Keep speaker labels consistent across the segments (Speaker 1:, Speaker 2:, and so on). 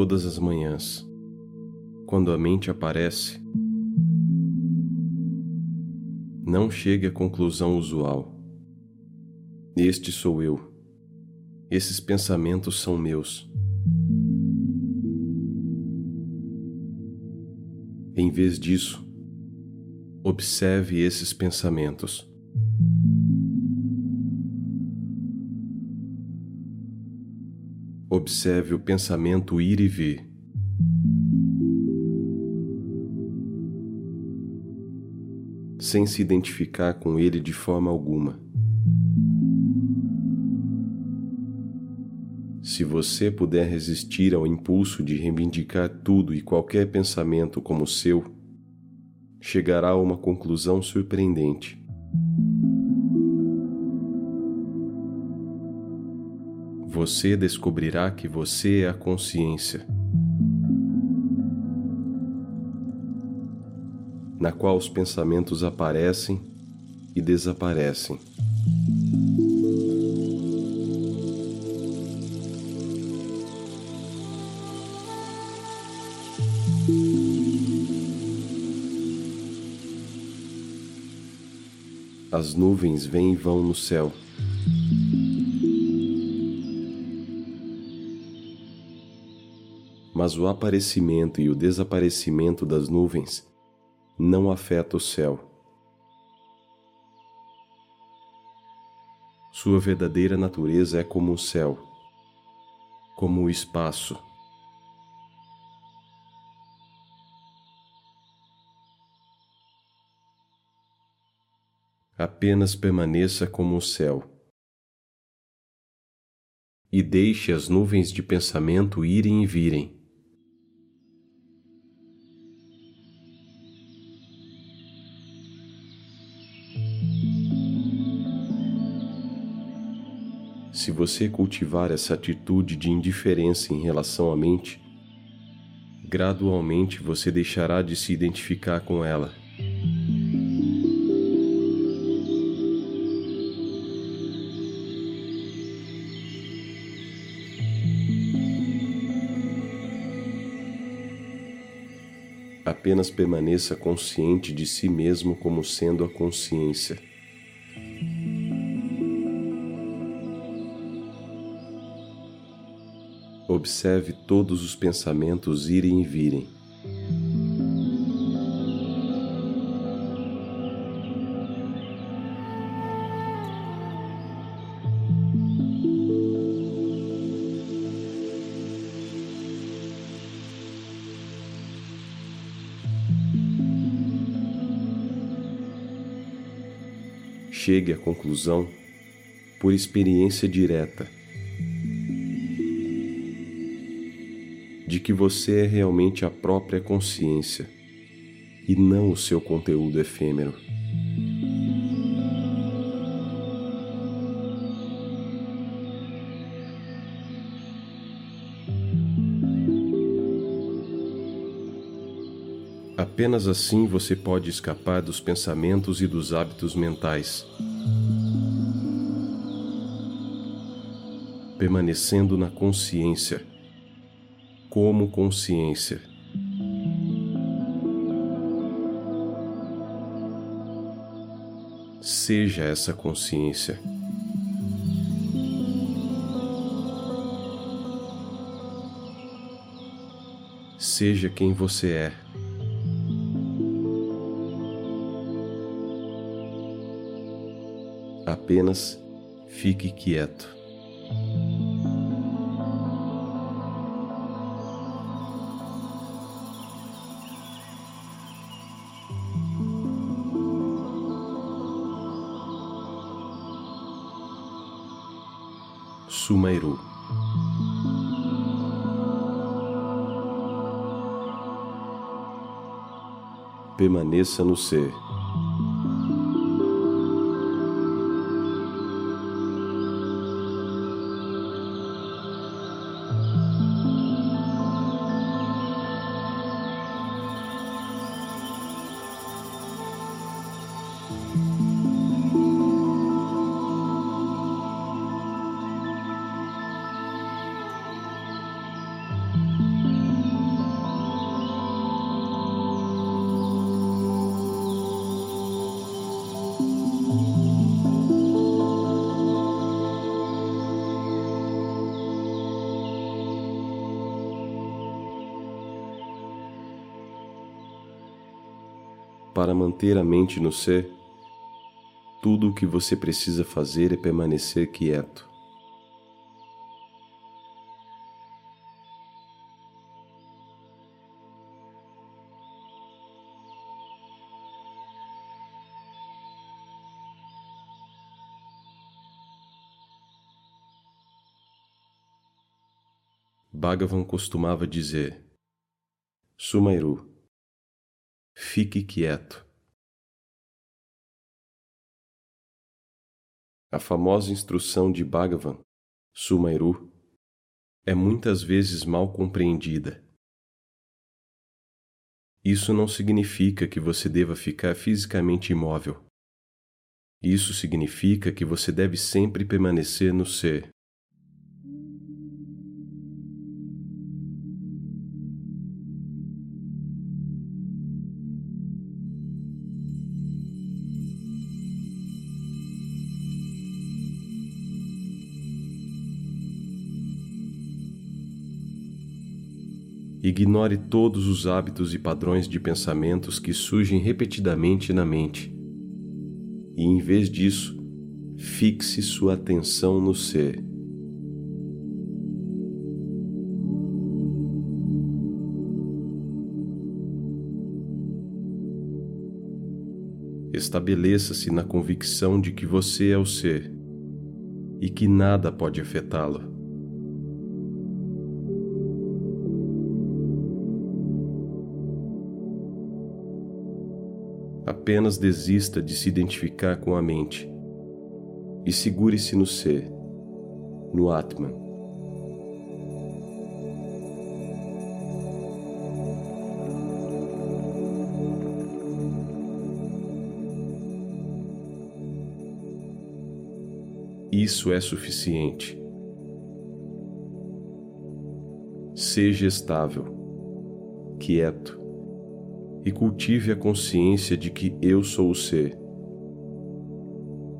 Speaker 1: Todas as manhãs, quando a mente aparece, não chegue à conclusão usual. Este sou eu. Esses pensamentos são meus. Em vez disso, observe esses pensamentos. Observe o pensamento ir e vir. Sem se identificar com ele de forma alguma. Se você puder resistir ao impulso de reivindicar tudo e qualquer pensamento como seu, chegará a uma conclusão surpreendente. Você descobrirá que você é a consciência, na qual os pensamentos aparecem e desaparecem. As nuvens vêm e vão no céu. Mas o aparecimento e o desaparecimento das nuvens não afeta o céu. Sua verdadeira natureza é como o céu, como o espaço. apenas permaneça como o céu. E deixe as nuvens de pensamento irem e virem. Se você cultivar essa atitude de indiferença em relação à mente, gradualmente você deixará de se identificar com ela apenas permaneça consciente de si mesmo como sendo a consciência. Observe todos os pensamentos irem e virem. chegue à conclusão por experiência direta de que você é realmente a própria consciência e não o seu conteúdo efêmero. Apenas assim você pode escapar dos pensamentos e dos hábitos mentais. Permanecendo na consciência, como consciência. Seja essa consciência. Seja quem você é. apenas fique quieto. Sumairu Permaneça no ser. Para manter a mente no ser, tudo o que você precisa fazer é permanecer quieto. Bhagavan costumava dizer: Sumairu, fique quieto. A famosa instrução de Bhagavan, Sumairu, é muitas vezes mal compreendida. Isso não significa que você deva ficar fisicamente imóvel. Isso significa que você deve sempre permanecer no ser. Ignore todos os hábitos e padrões de pensamentos que surgem repetidamente na mente. E, em vez disso, fixe sua atenção no ser. Estabeleça-se na convicção de que você é o ser e que nada pode afetá-lo. Apenas desista de se identificar com a mente e segure-se no ser, no Atman. Isso é suficiente. Seja estável, quieto, e cultive a consciência de que eu sou o ser.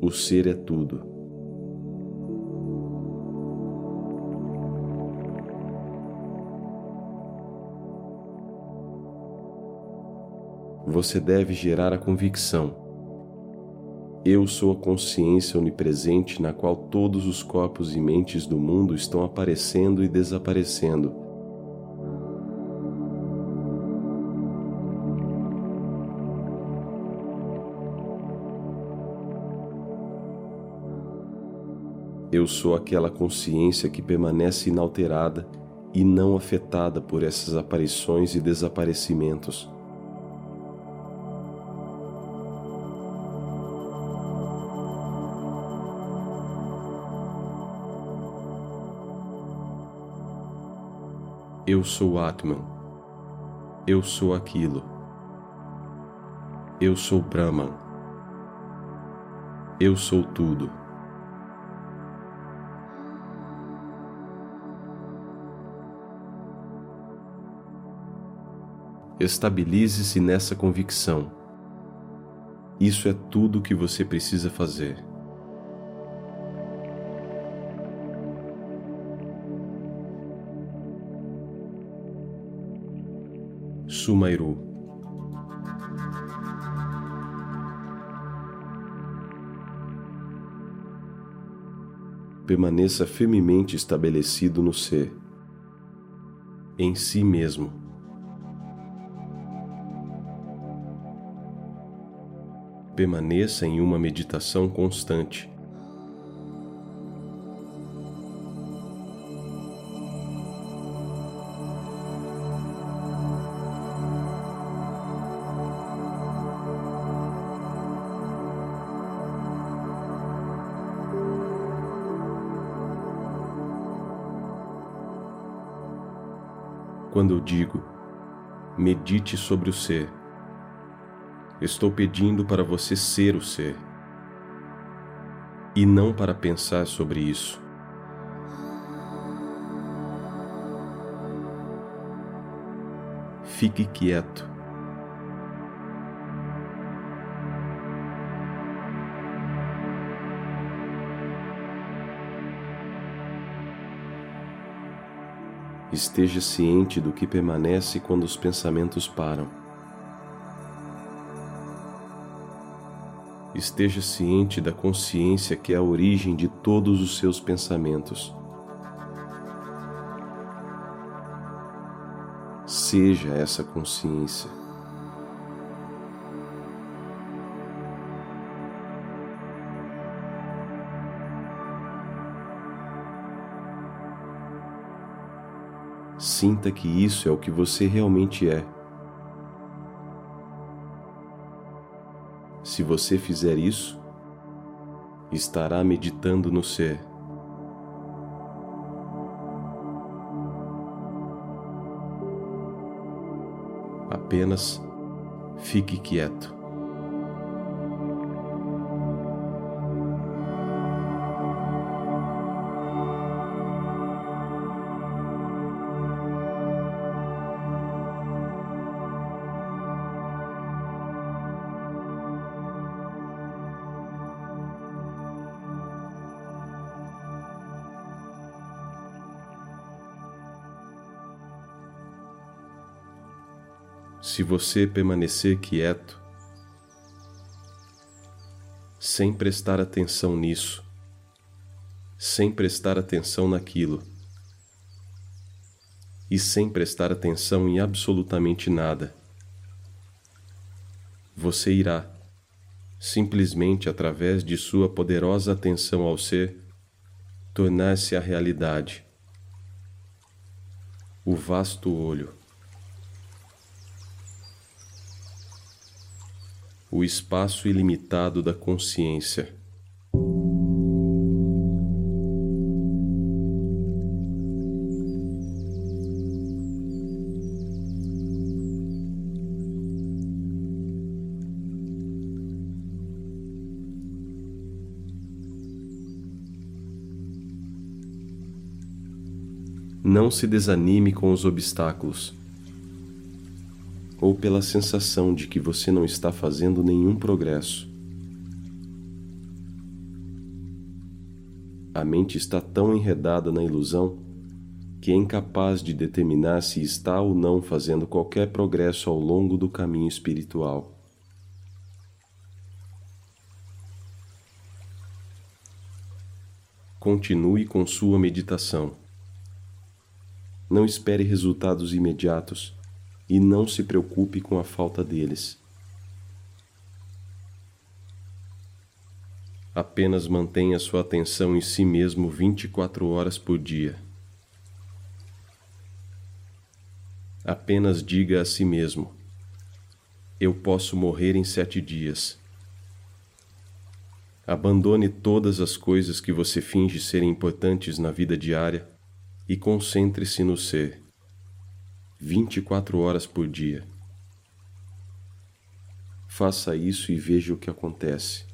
Speaker 1: O ser é tudo. Você deve gerar a convicção. Eu sou a consciência onipresente na qual todos os corpos e mentes do mundo estão aparecendo e desaparecendo Eu sou aquela consciência que permanece inalterada e não afetada por essas aparições e desaparecimentos. Eu sou Atman. Eu sou aquilo. Eu sou Brahman. Eu sou tudo. Estabilize-se nessa convicção. Isso é tudo o que você precisa fazer. Sumairu Permaneça firmemente estabelecido no ser, em si mesmo. Permaneça em uma meditação constante. Quando eu digo, medite sobre o ser, Estou pedindo para você ser o ser e não para pensar sobre isso. Fique quieto. Esteja ciente do que permanece quando os pensamentos param. Esteja ciente da consciência que é a origem de todos os seus pensamentos. Seja essa consciência. Sinta que isso é o que você realmente é. Se você fizer isso, estará meditando no ser. Apenas fique quieto. Se você permanecer quieto, sem prestar atenção nisso, sem prestar atenção naquilo, e sem prestar atenção em absolutamente nada, você irá, simplesmente através de sua poderosa atenção ao ser, tornar-se a realidade. O vasto olho o espaço ilimitado da consciência. Não se desanime com os obstáculos ou pela sensação de que você não está fazendo nenhum progresso. A mente está tão enredada na ilusão que é incapaz de determinar se está ou não fazendo qualquer progresso ao longo do caminho espiritual. Continue com sua meditação. Não espere resultados imediatos e não se preocupe com a falta deles. Apenas mantenha sua atenção em si mesmo 24 horas por dia. Apenas diga a si mesmo: Eu posso morrer em sete dias. Abandone todas as coisas que você finge serem importantes na vida diária e concentre-se no ser. 24 horas por dia. Faça isso e veja o que acontece.